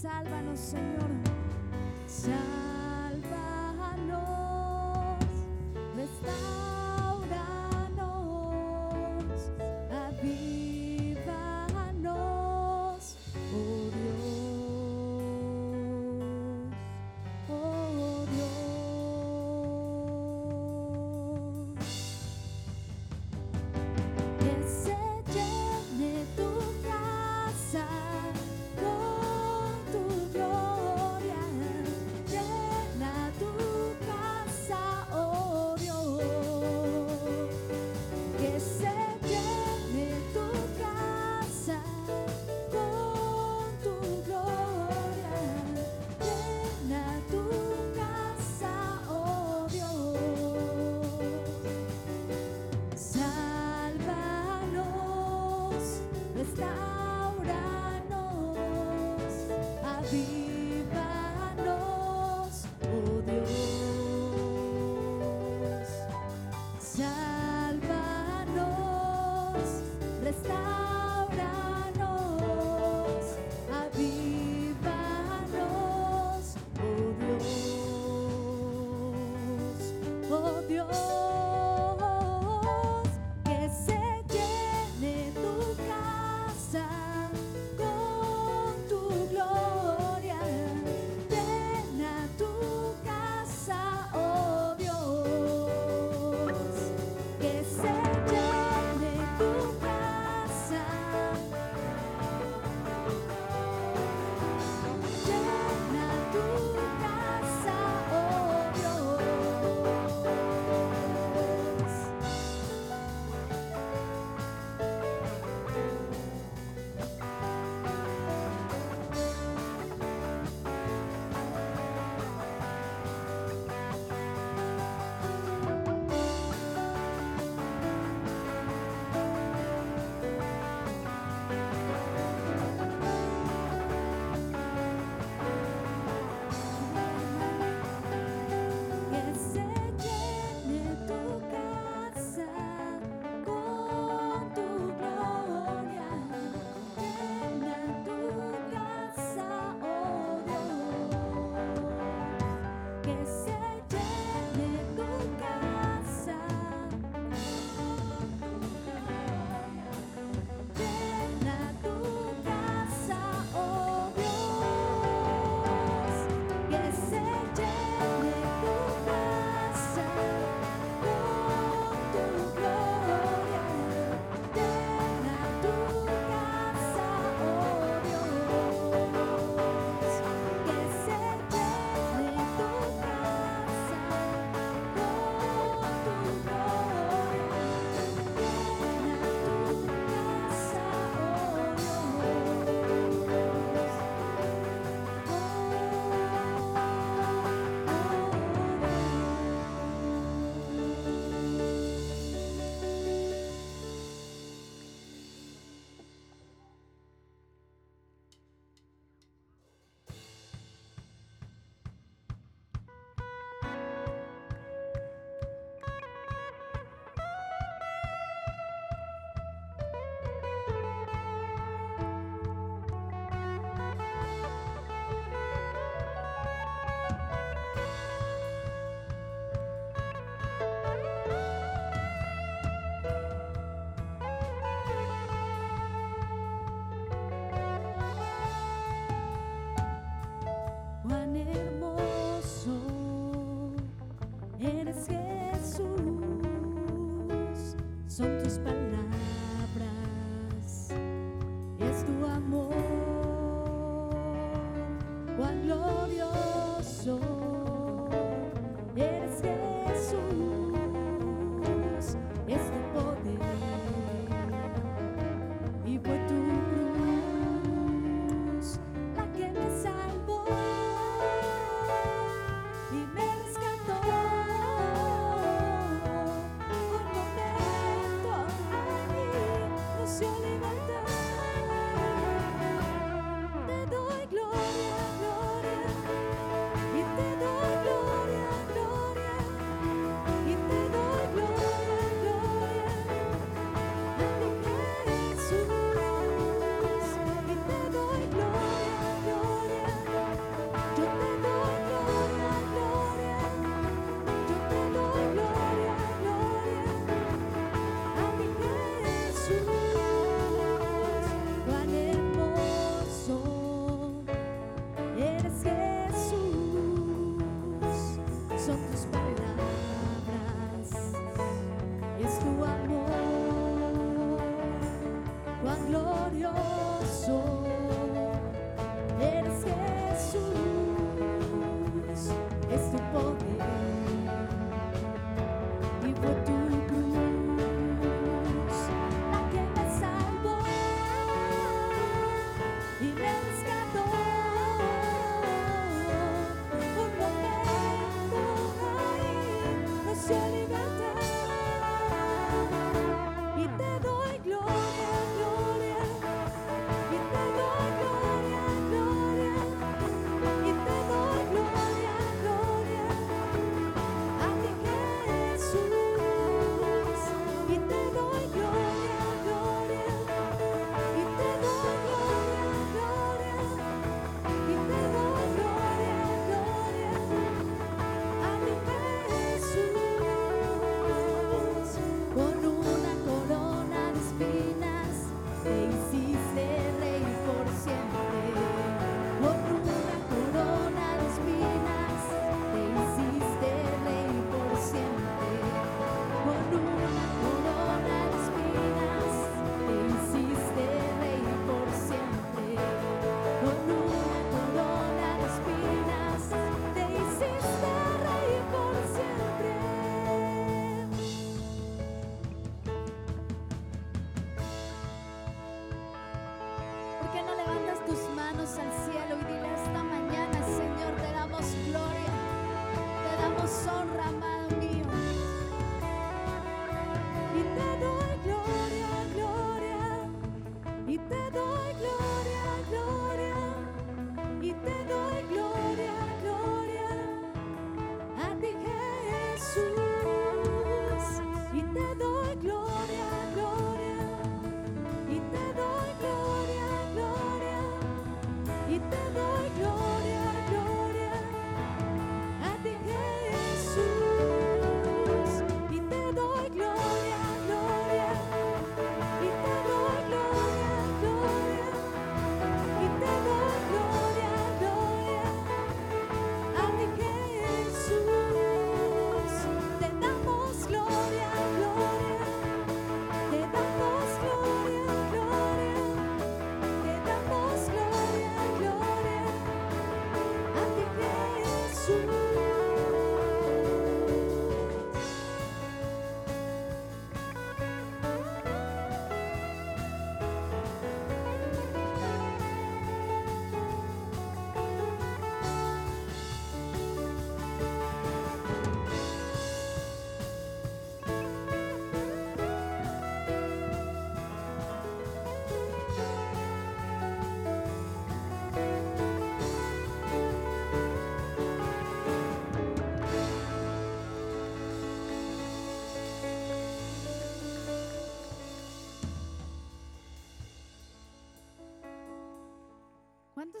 Sálvanos, Señor. son tus palabras, es tu amor, cuán glorioso.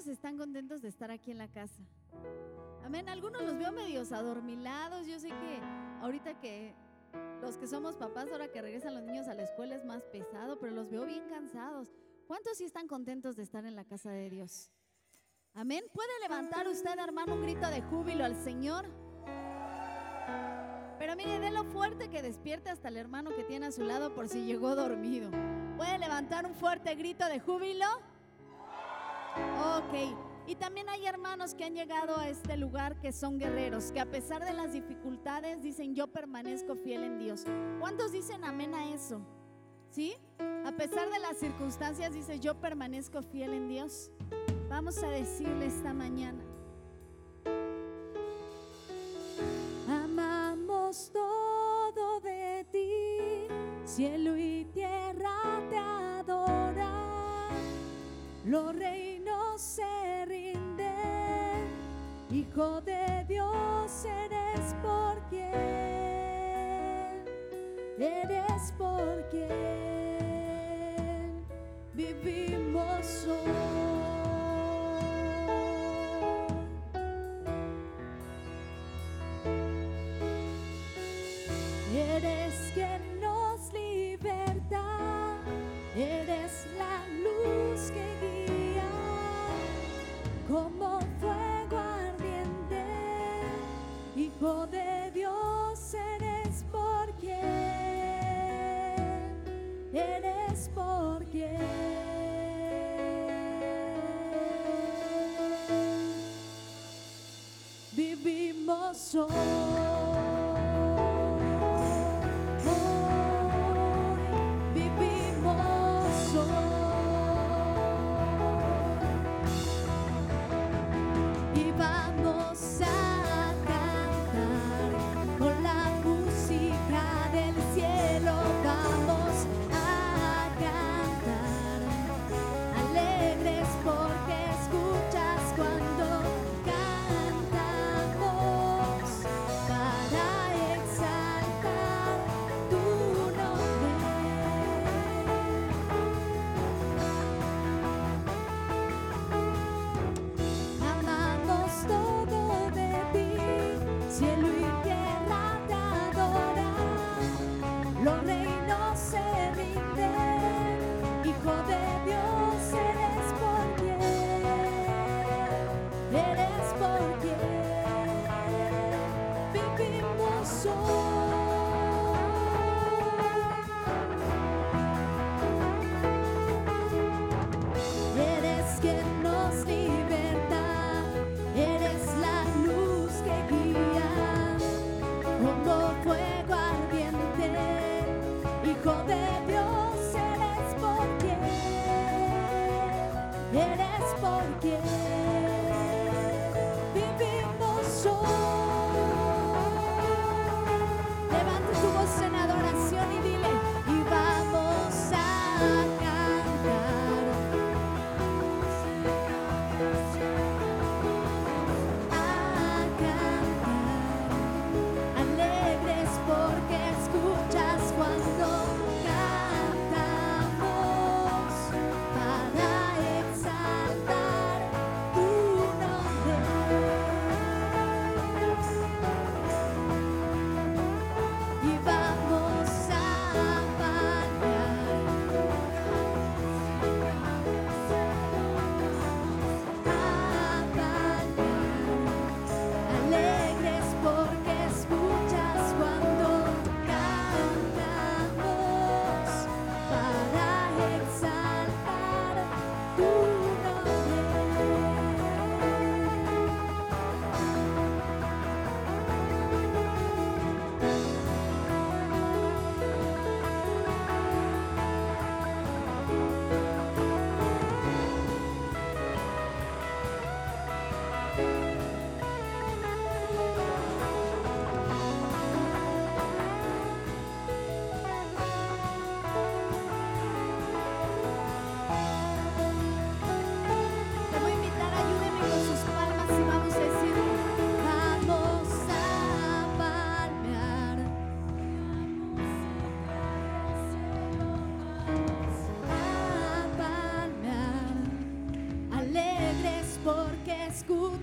¿Cuántos están contentos de estar aquí en la casa? Amén. Algunos los veo medios adormilados. Yo sé que ahorita que los que somos papás, ahora que regresan los niños a la escuela es más pesado, pero los veo bien cansados. ¿Cuántos sí están contentos de estar en la casa de Dios? Amén. ¿Puede levantar usted, hermano, un grito de júbilo al Señor? Pero mire, délo fuerte que despierte hasta el hermano que tiene a su lado por si llegó dormido. ¿Puede levantar un fuerte grito de júbilo? Ok. Y también hay hermanos que han llegado a este lugar que son guerreros, que a pesar de las dificultades dicen yo permanezco fiel en Dios. ¿Cuántos dicen amén a eso? ¿Sí? A pesar de las circunstancias dice yo permanezco fiel en Dios. Vamos a decirle esta mañana. Amamos todo de ti, cielo y tierra te adoran, los reinos eres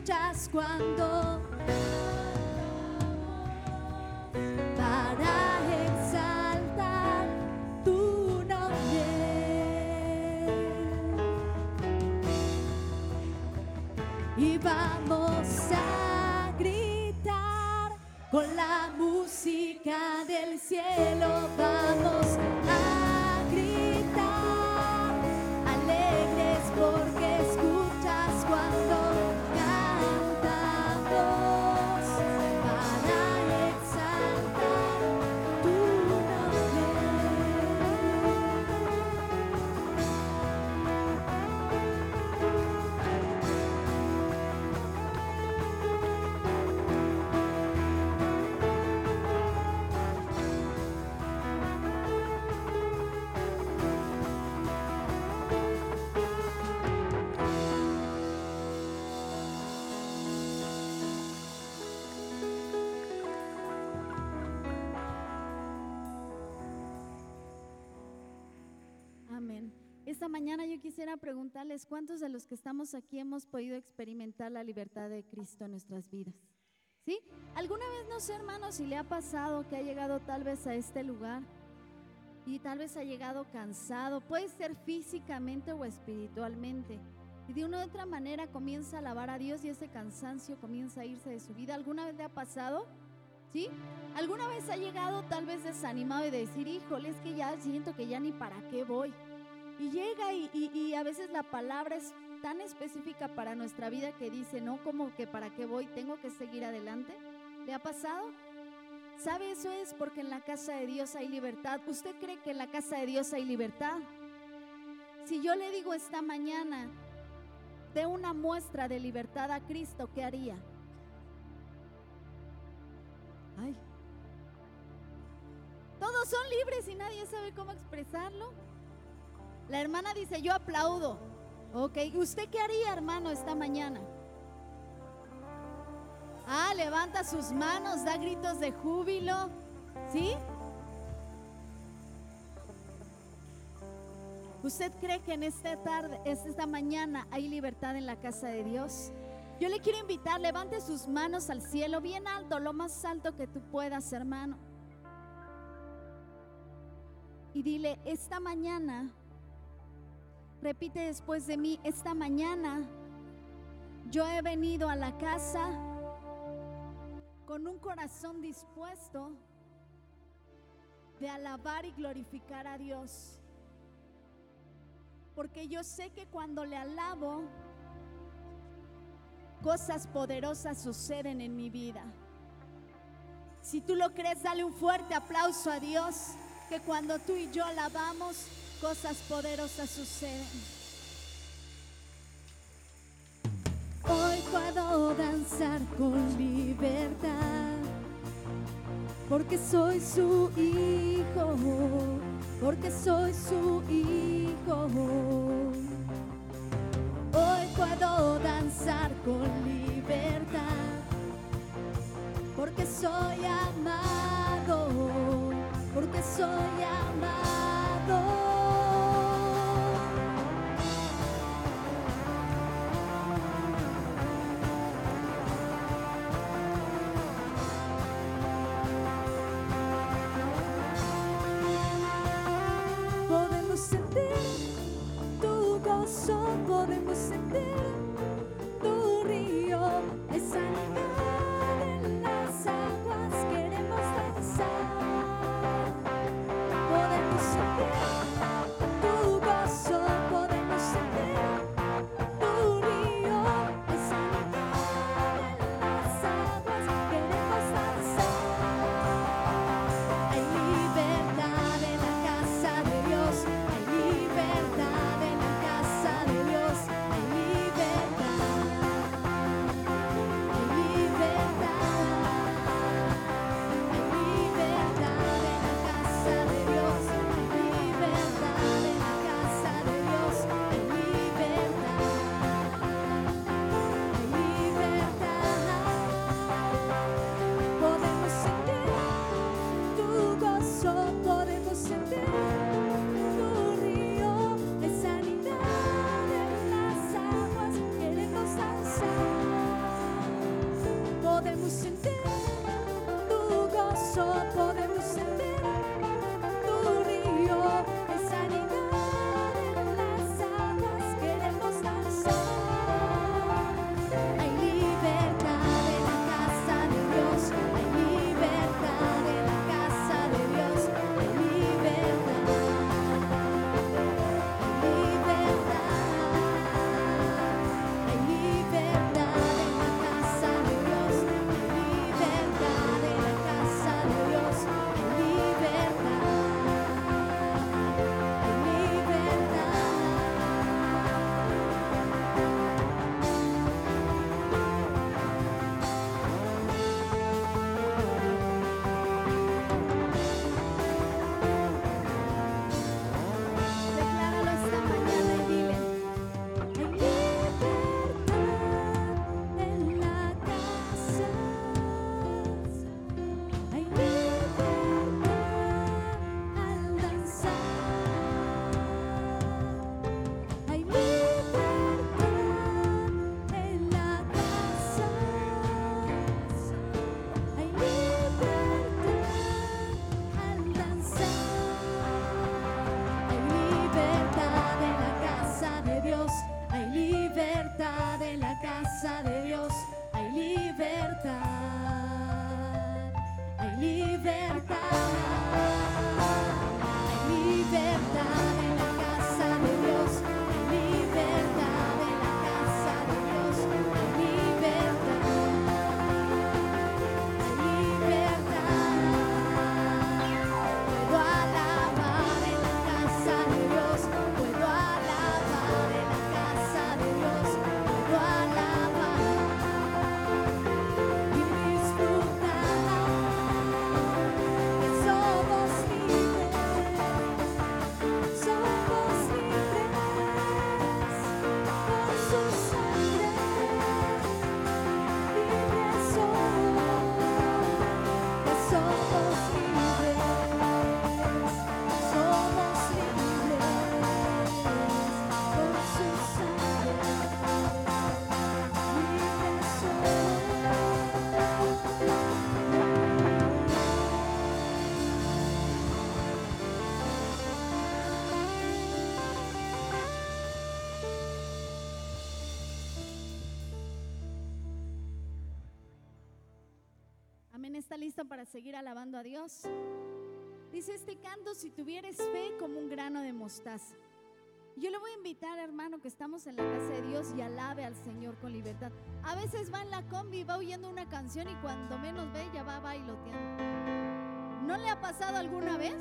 escuchas cuando para exaltar tu nombre. Y vamos a Esta mañana yo quisiera preguntarles cuántos de los que estamos aquí hemos podido experimentar la libertad de Cristo en nuestras vidas. ¿Sí? ¿Alguna vez no sé, hermano, si le ha pasado que ha llegado tal vez a este lugar y tal vez ha llegado cansado, puede ser físicamente o espiritualmente, y de una u otra manera comienza a alabar a Dios y ese cansancio comienza a irse de su vida? ¿Alguna vez le ha pasado? ¿Sí? ¿Alguna vez ha llegado tal vez desanimado y de decir, híjole, es que ya siento que ya ni para qué voy? Y llega y, a veces la palabra es tan específica para nuestra vida que dice, no, como que para qué voy, tengo que seguir adelante. ¿Le ha pasado? ¿Sabe? Eso es porque en la casa de Dios hay libertad. ¿Usted cree que en la casa de Dios hay libertad? Si yo le digo esta mañana, de una muestra de libertad a Cristo, ¿qué haría? Ay. Todos son libres y nadie sabe cómo expresarlo. La hermana dice, yo aplaudo. Ok, ¿usted qué haría, hermano, esta mañana? Ah, levanta sus manos, da gritos de júbilo. ¿Sí? ¿Usted cree que en esta tarde, esta mañana hay libertad en la casa de Dios? Yo le quiero invitar, levante sus manos al cielo, bien alto, lo más alto que tú puedas, hermano. Y dile, esta mañana, repite después de mí, esta mañana yo he venido a la casa con un corazón dispuesto de alabar y glorificar a Dios. Porque yo sé que cuando le alabo, cosas poderosas suceden en mi vida. Si tú lo crees, dale un fuerte aplauso a Dios, que cuando tú y yo alabamos, cosas poderosas suceden. Hoy puedo danzar con libertad, porque soy su hijo, porque soy su hijo. Hoy puedo danzar con libertad, porque soy amado, porque soy amado. ¿Está listo para seguir alabando a Dios? Dice este canto, si tuvieres fe como un grano de mostaza. Yo le voy a invitar, hermano, que estamos en la casa de Dios y alabe al Señor con libertad. A veces va en la combi, va oyendo una canción y cuando menos ve ya va bailoteando. ¿No le ha pasado alguna vez?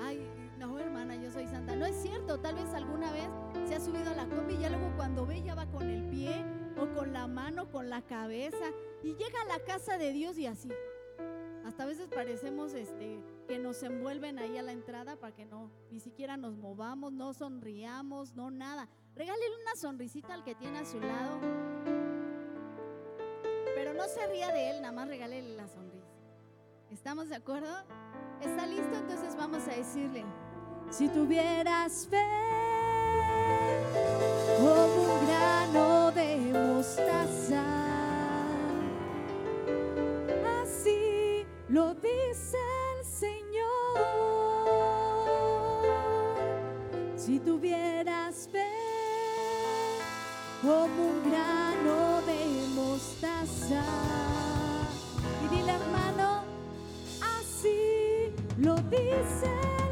Ay, no, hermana, yo soy santa. No es cierto, tal vez alguna vez se ha subido a la combi y ya luego cuando ve ya va con el pie o con la mano, con la cabeza y llega a la casa de Dios y así. Hasta a veces parecemos este, que nos envuelven ahí a la entrada para que no, ni siquiera nos movamos, no sonriamos, no nada. Regálele una sonrisita al que tiene a su lado. Pero no se ría de él, nada más regálele la sonrisa. ¿Estamos de acuerdo? ¿Está listo? Entonces vamos a decirle. Si tuvieras fe tuvieras fe como un grano de mostaza, y dile hermano, así lo dice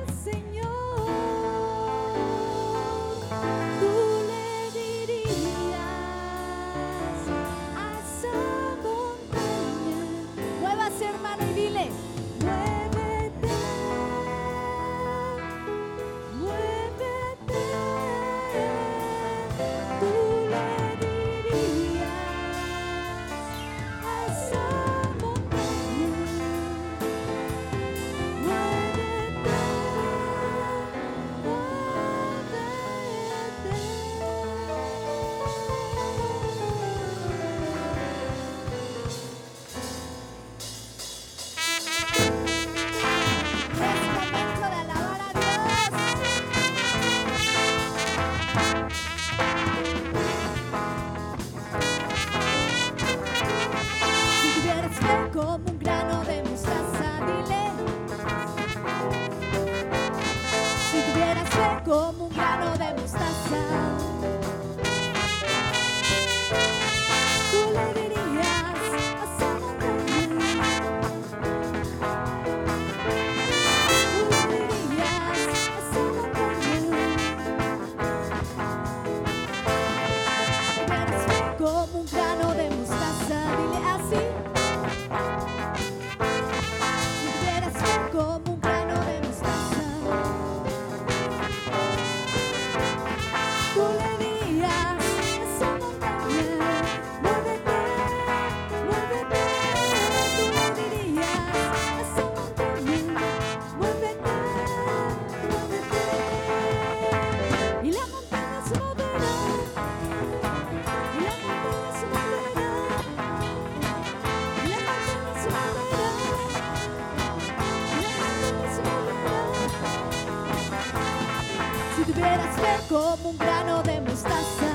como un grano de mostaza.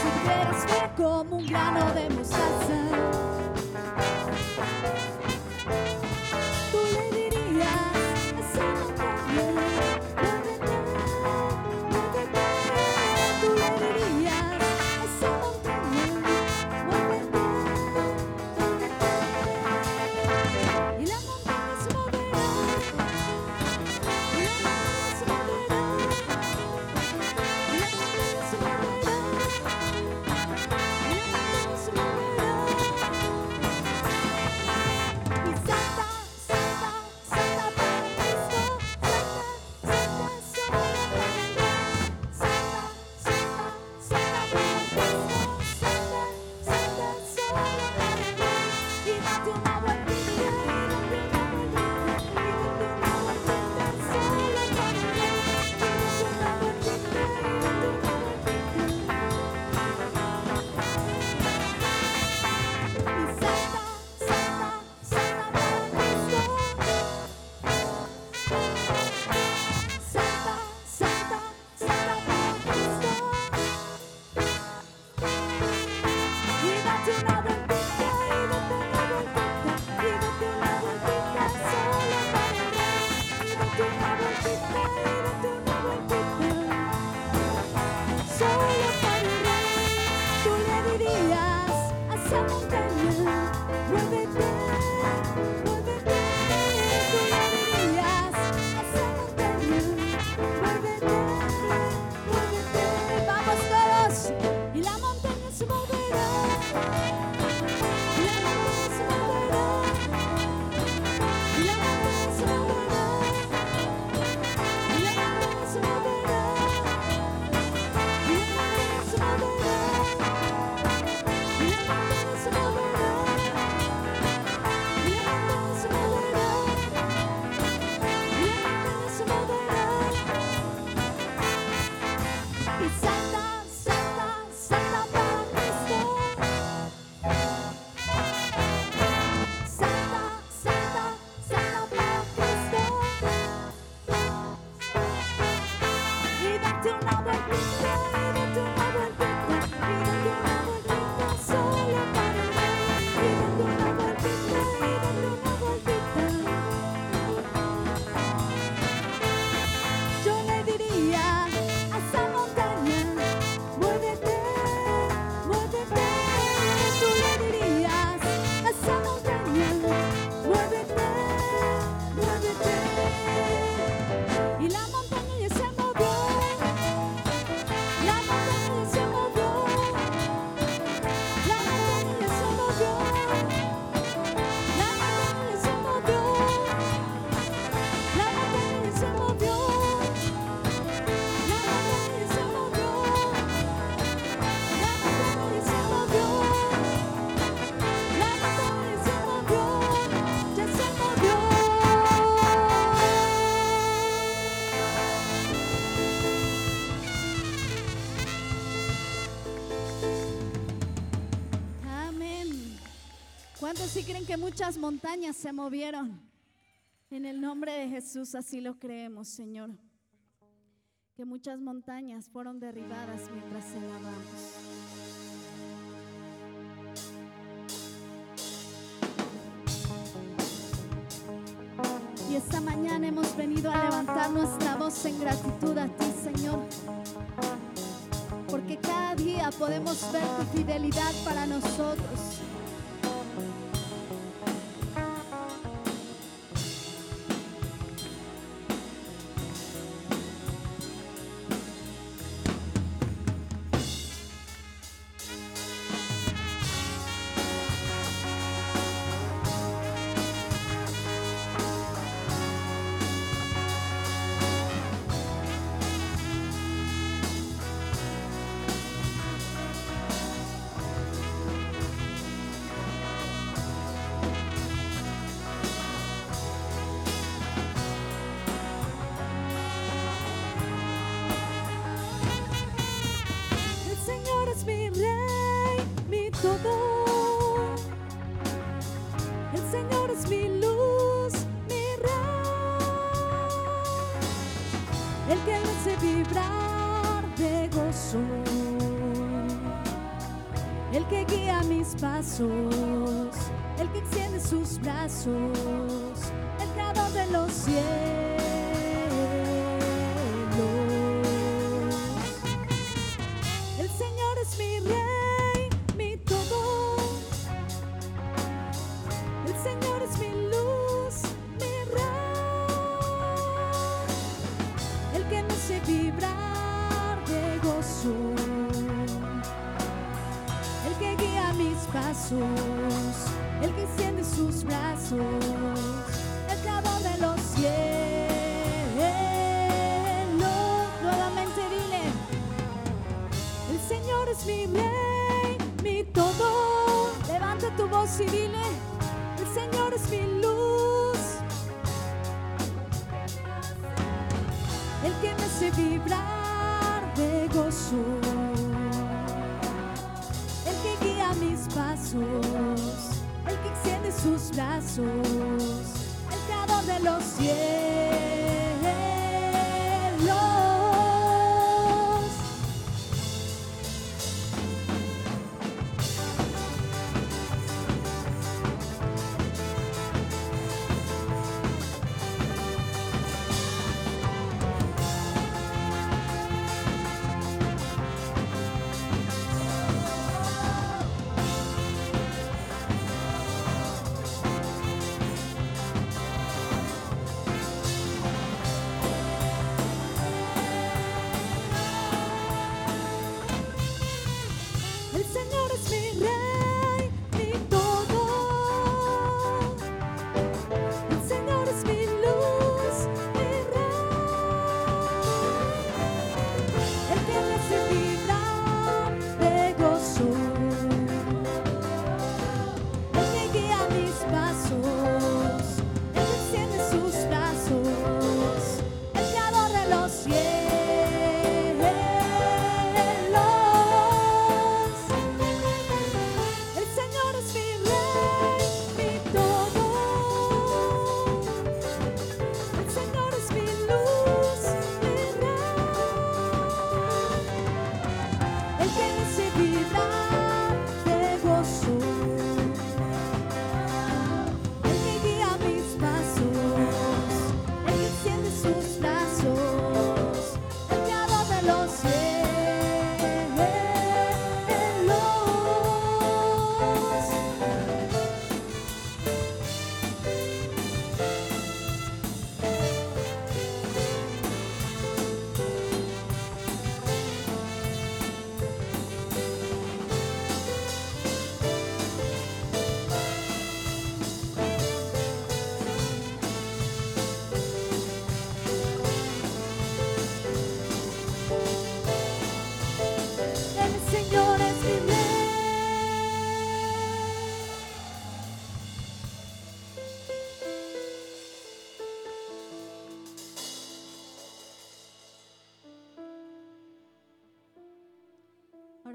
Si tuvieras fe como un grano de mostaza. ¿Sí creen que muchas montañas se movieron? En el nombre de Jesús así lo creemos, Señor. Que muchas montañas fueron derribadas mientras alabamos. Y esta mañana hemos venido a levantar nuestra voz en gratitud a ti, Señor. Porque cada día podemos ver tu fidelidad para nosotros.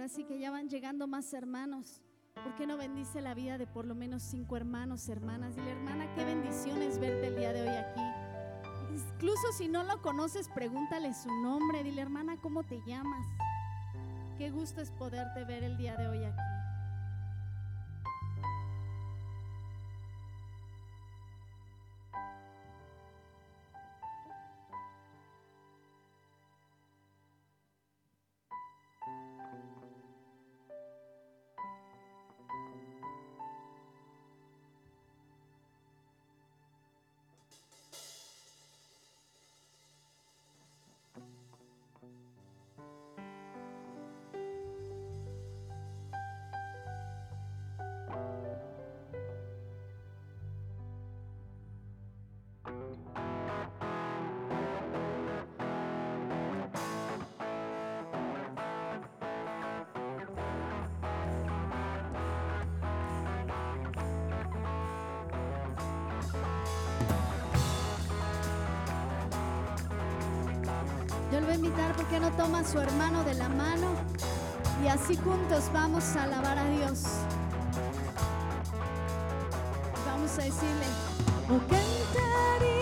así que ya van llegando más hermanos. ¿Por qué no bendice la vida de por lo menos cinco hermanos, hermanas? Dile, hermana, qué bendición es verte el día de hoy aquí. Incluso si no lo conoces, pregúntale su nombre. Dile, hermana, ¿cómo te llamas? Qué gusto es poderte ver el día de hoy aquí. Él a invitar, ¿por qué no toma a su hermano de la mano? Y así juntos vamos a alabar a Dios. Vamos a decirle. Oh,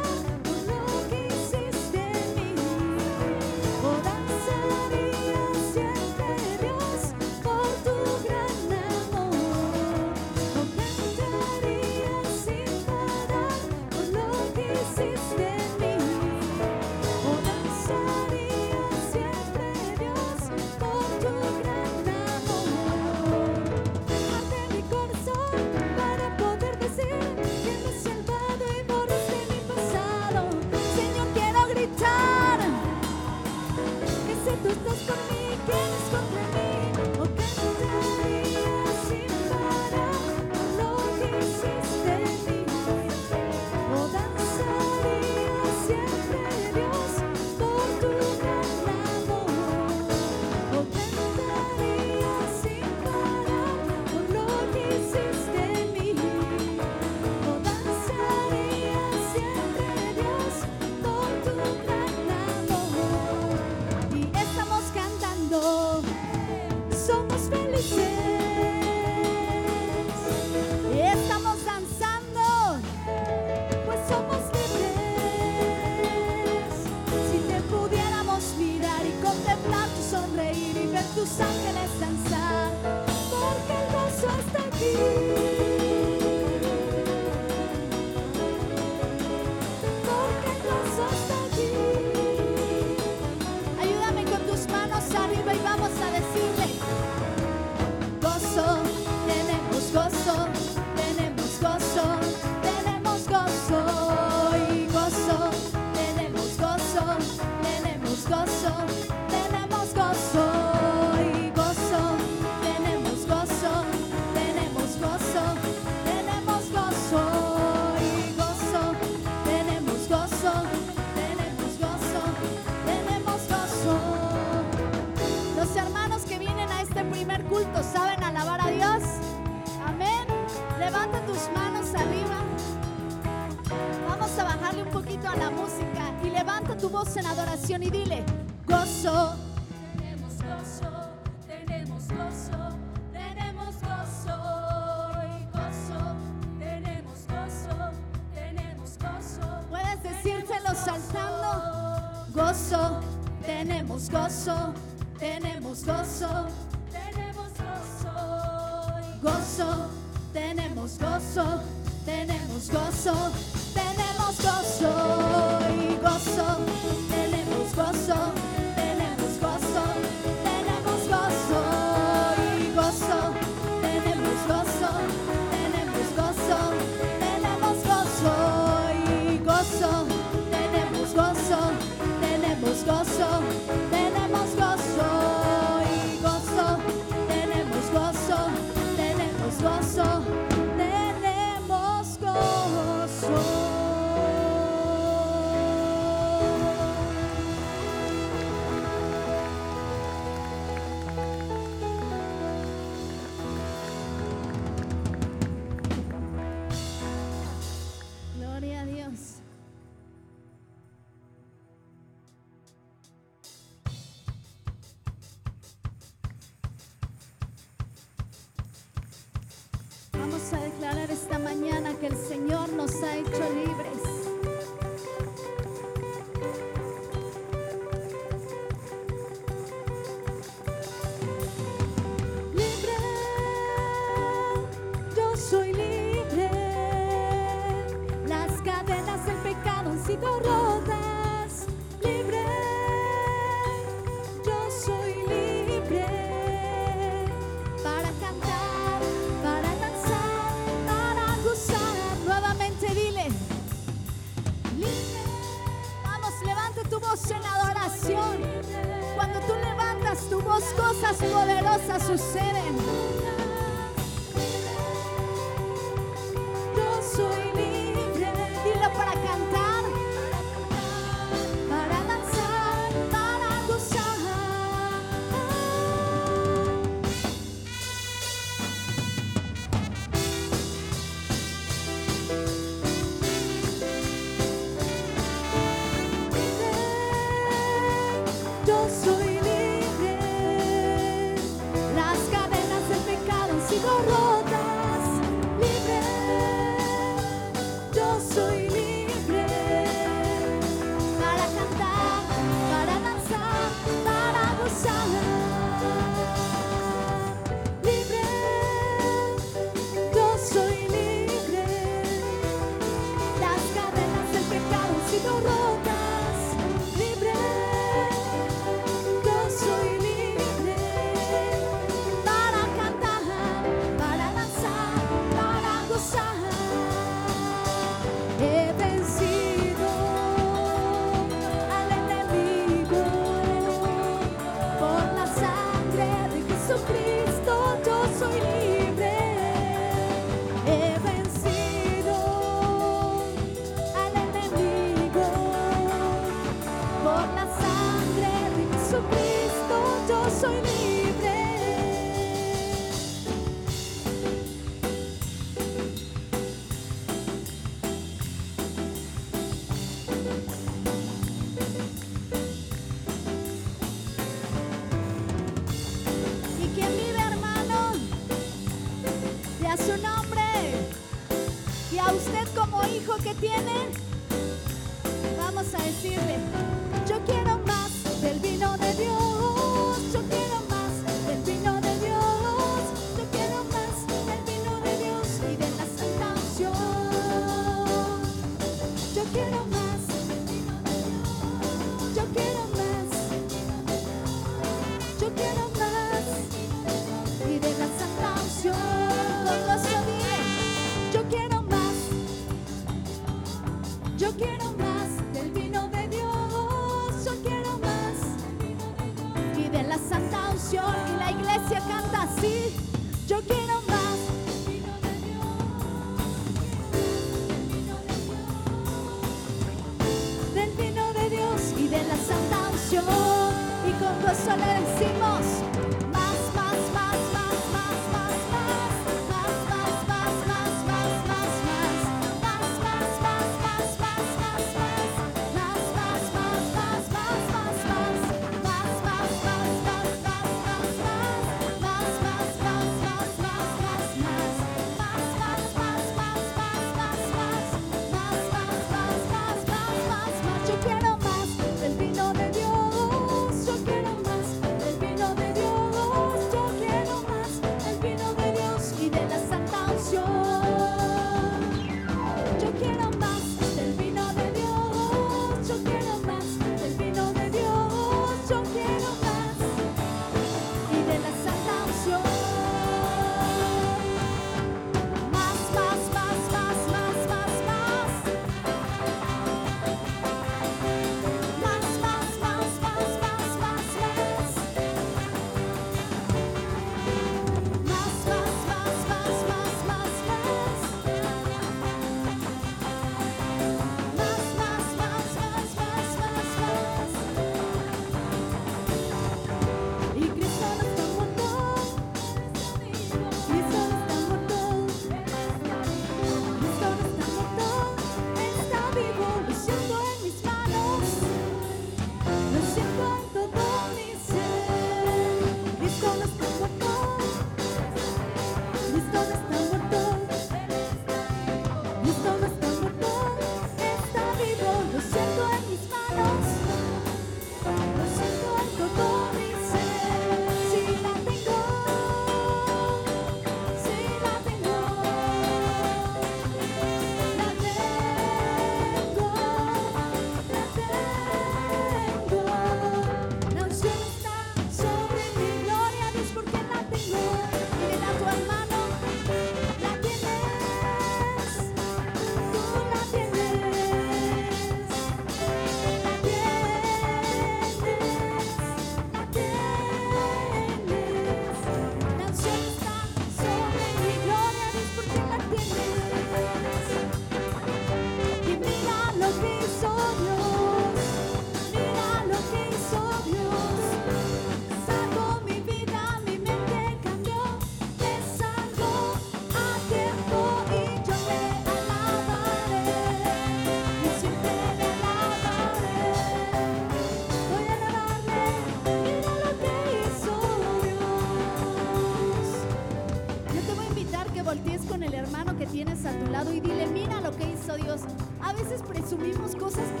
cosas que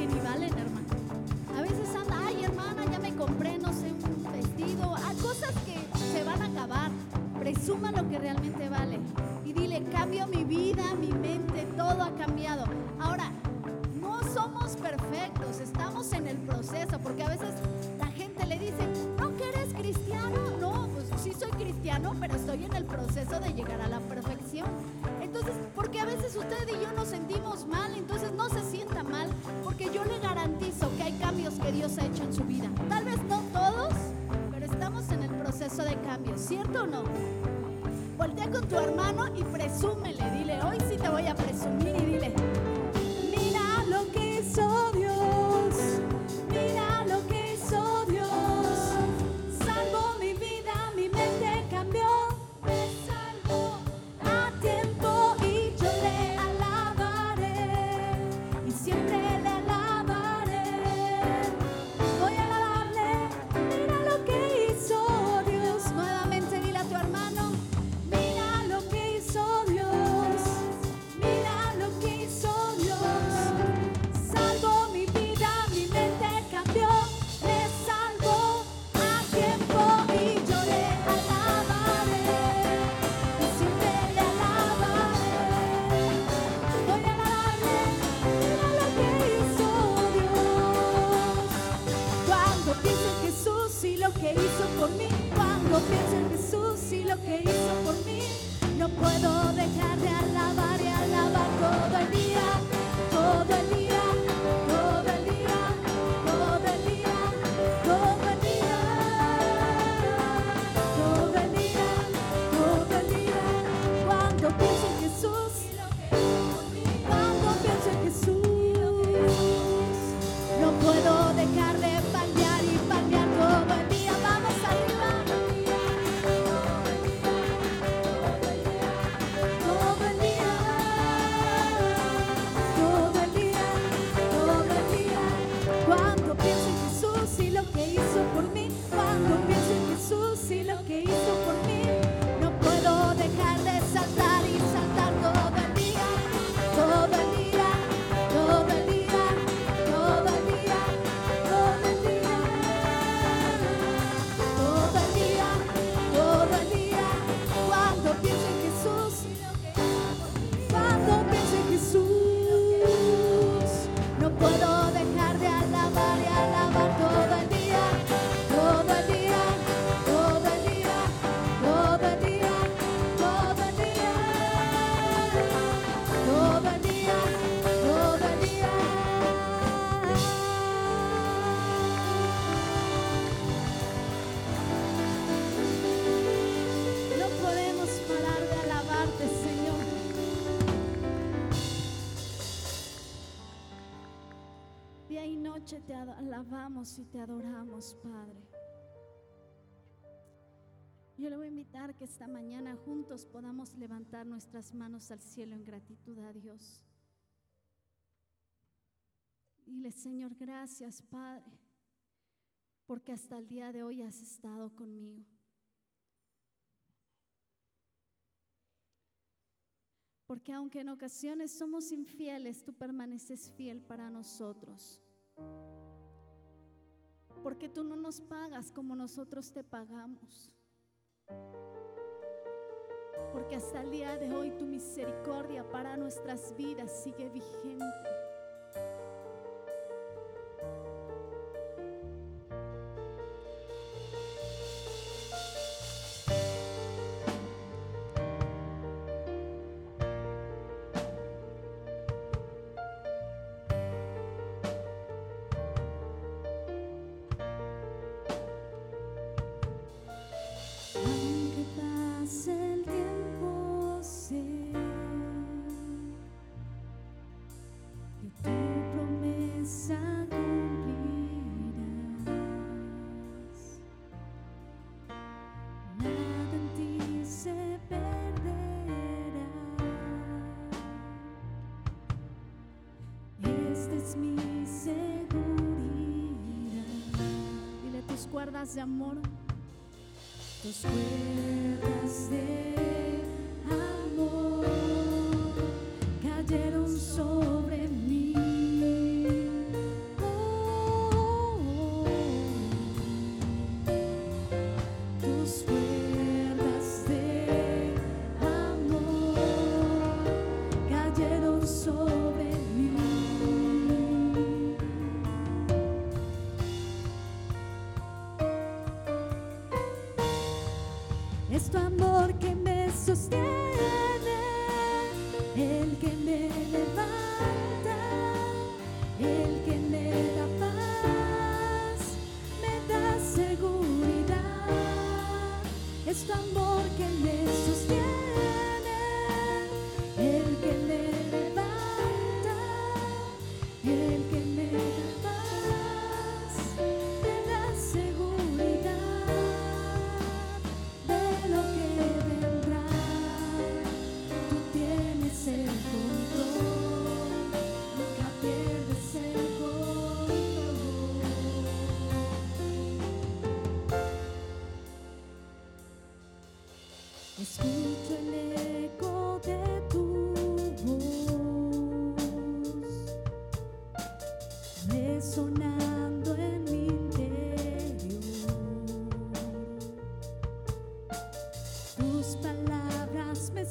Dios ha hecho en su vida. Tal vez no todos, pero estamos en el proceso de cambio, ¿cierto o no? Voltea con tu hermano y presúmele, dile, hoy sí te voy a presumir y dile, y te adoramos, Padre. Yo le voy a invitar que esta mañana juntos podamos levantar nuestras manos al cielo en gratitud a Dios. Dile, Señor, gracias, Padre, porque hasta el día de hoy has estado conmigo. Porque aunque en ocasiones somos infieles, tú permaneces fiel para nosotros porque tú no nos pagas como nosotros te pagamos. Porque hasta el día de hoy tu misericordia para nuestras vidas sigue vigente. cuerdas de amor, tus cuerdas de amor.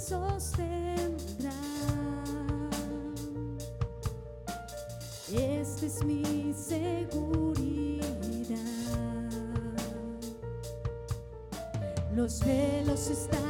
Sostendrán. Esta es mi seguridad. Los velos están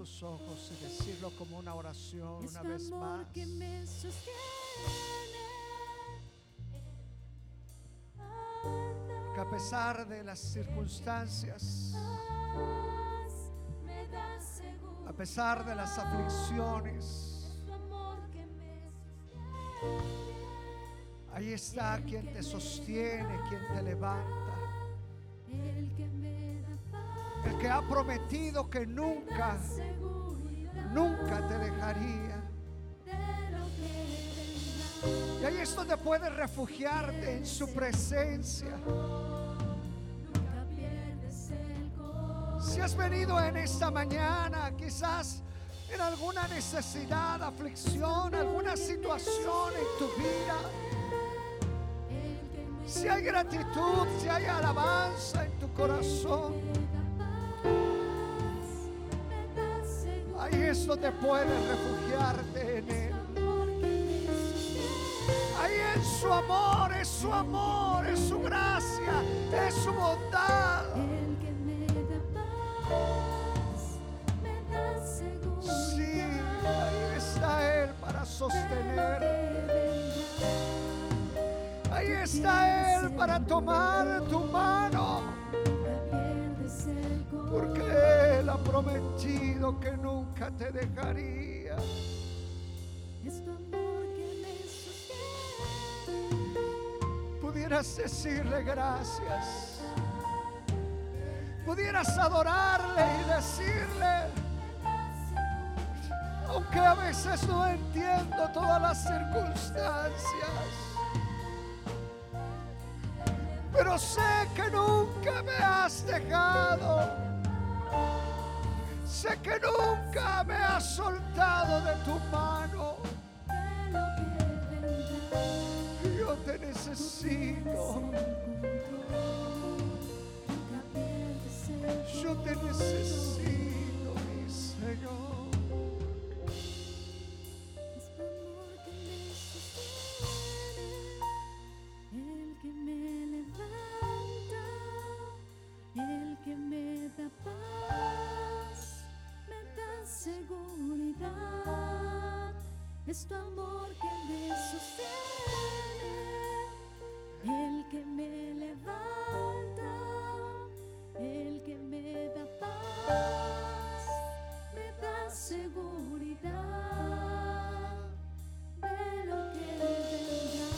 tus ojos y decirlo como una oración Es una vez más. que me sostiene. Que a pesar de las circunstancias, a pesar de las aflicciones, ahí está quien te sostiene, quien te levanta. Ha prometido que nunca, nunca te dejaría. Y ahí es donde puedes refugiarte en su presencia. Si has venido en esta mañana, quizás en alguna necesidad, aflicción, alguna situación en tu vida, si hay gratitud, si hay alabanza en tu corazón, Cristo te puedes refugiarte en Él. Ahí es su amor, es su amor, es su gracia, es su bondad. Sí, ahí está Él para sostener. Ahí está Él para tomar tu mano. Porque Él ha prometido que nunca te dejaría. Es tu amor que me sostiene. Pudieras decirle gracias. Pudieras adorarle y decirle, aunque a veces no entiendo todas las circunstancias, pero sé que nunca me has dejado. Sé que nunca me has soltado de tu mano. Yo te necesito. Yo te necesito, mi Señor. Es tu amor que me sostiene, el que me levanta, el que me da paz, me da seguridad de lo que vendrá.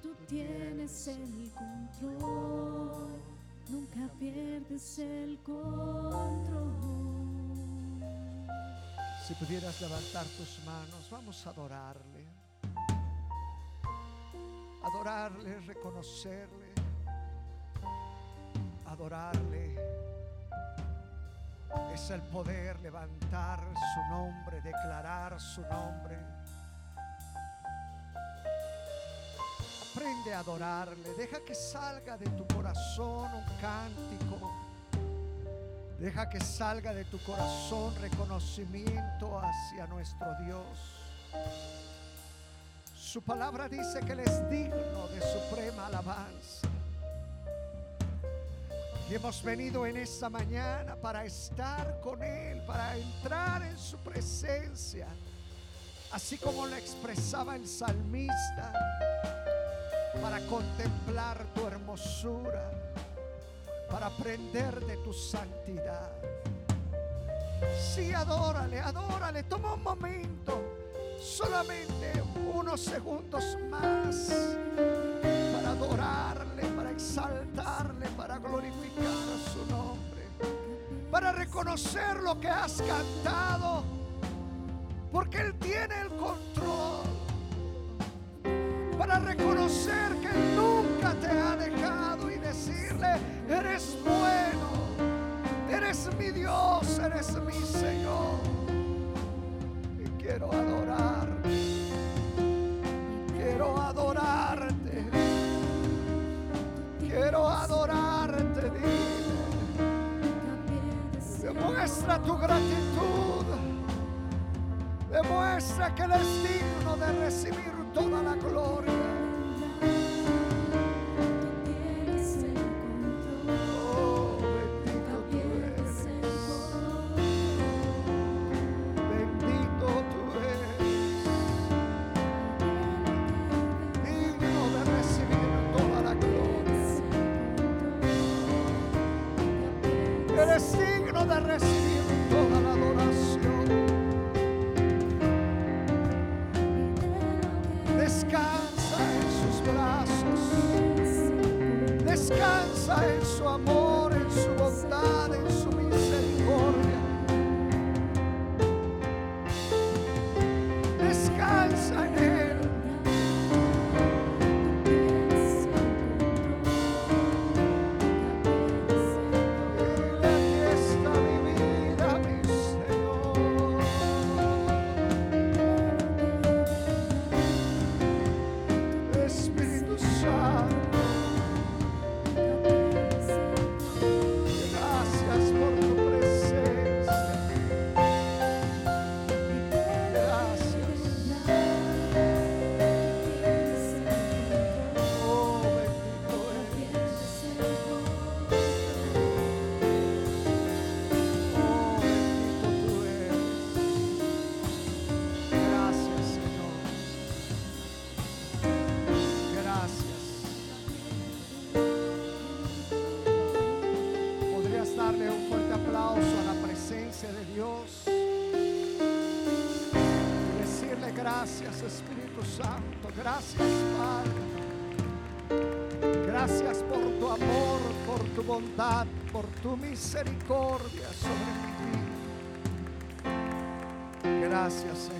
Tú tienes el control, nunca pierdes el control. Si pudieras levantar tus manos, vamos a adorarle. Adorarle, reconocerle. Adorarle. Es el poder levantar su nombre, declarar su nombre. Aprende a adorarle. Deja que salga de tu corazón un cántico. Deja que salga de tu corazón reconocimiento hacia nuestro Dios. Su palabra dice que Él es digno de suprema alabanza. Y hemos venido en esta mañana para estar con Él, para entrar en su presencia, así como lo expresaba el salmista, para contemplar tu hermosura para aprender de tu santidad. Sí, adórale, adórale. Toma un momento, solamente unos segundos más para adorarle, para exaltarle, para glorificar su nombre, para reconocer lo que has cantado, porque Él tiene el control, para reconocer que nunca te ha dejado decirle, eres bueno, eres mi Dios, eres mi Señor. Y quiero adorarte, quiero adorarte, quiero adorarte, dile. Demuestra tu gratitud. Demuestra que Él es digno de recibir toda la gloria. Por tu misericordia sobre mi vida. Gracias, Señor.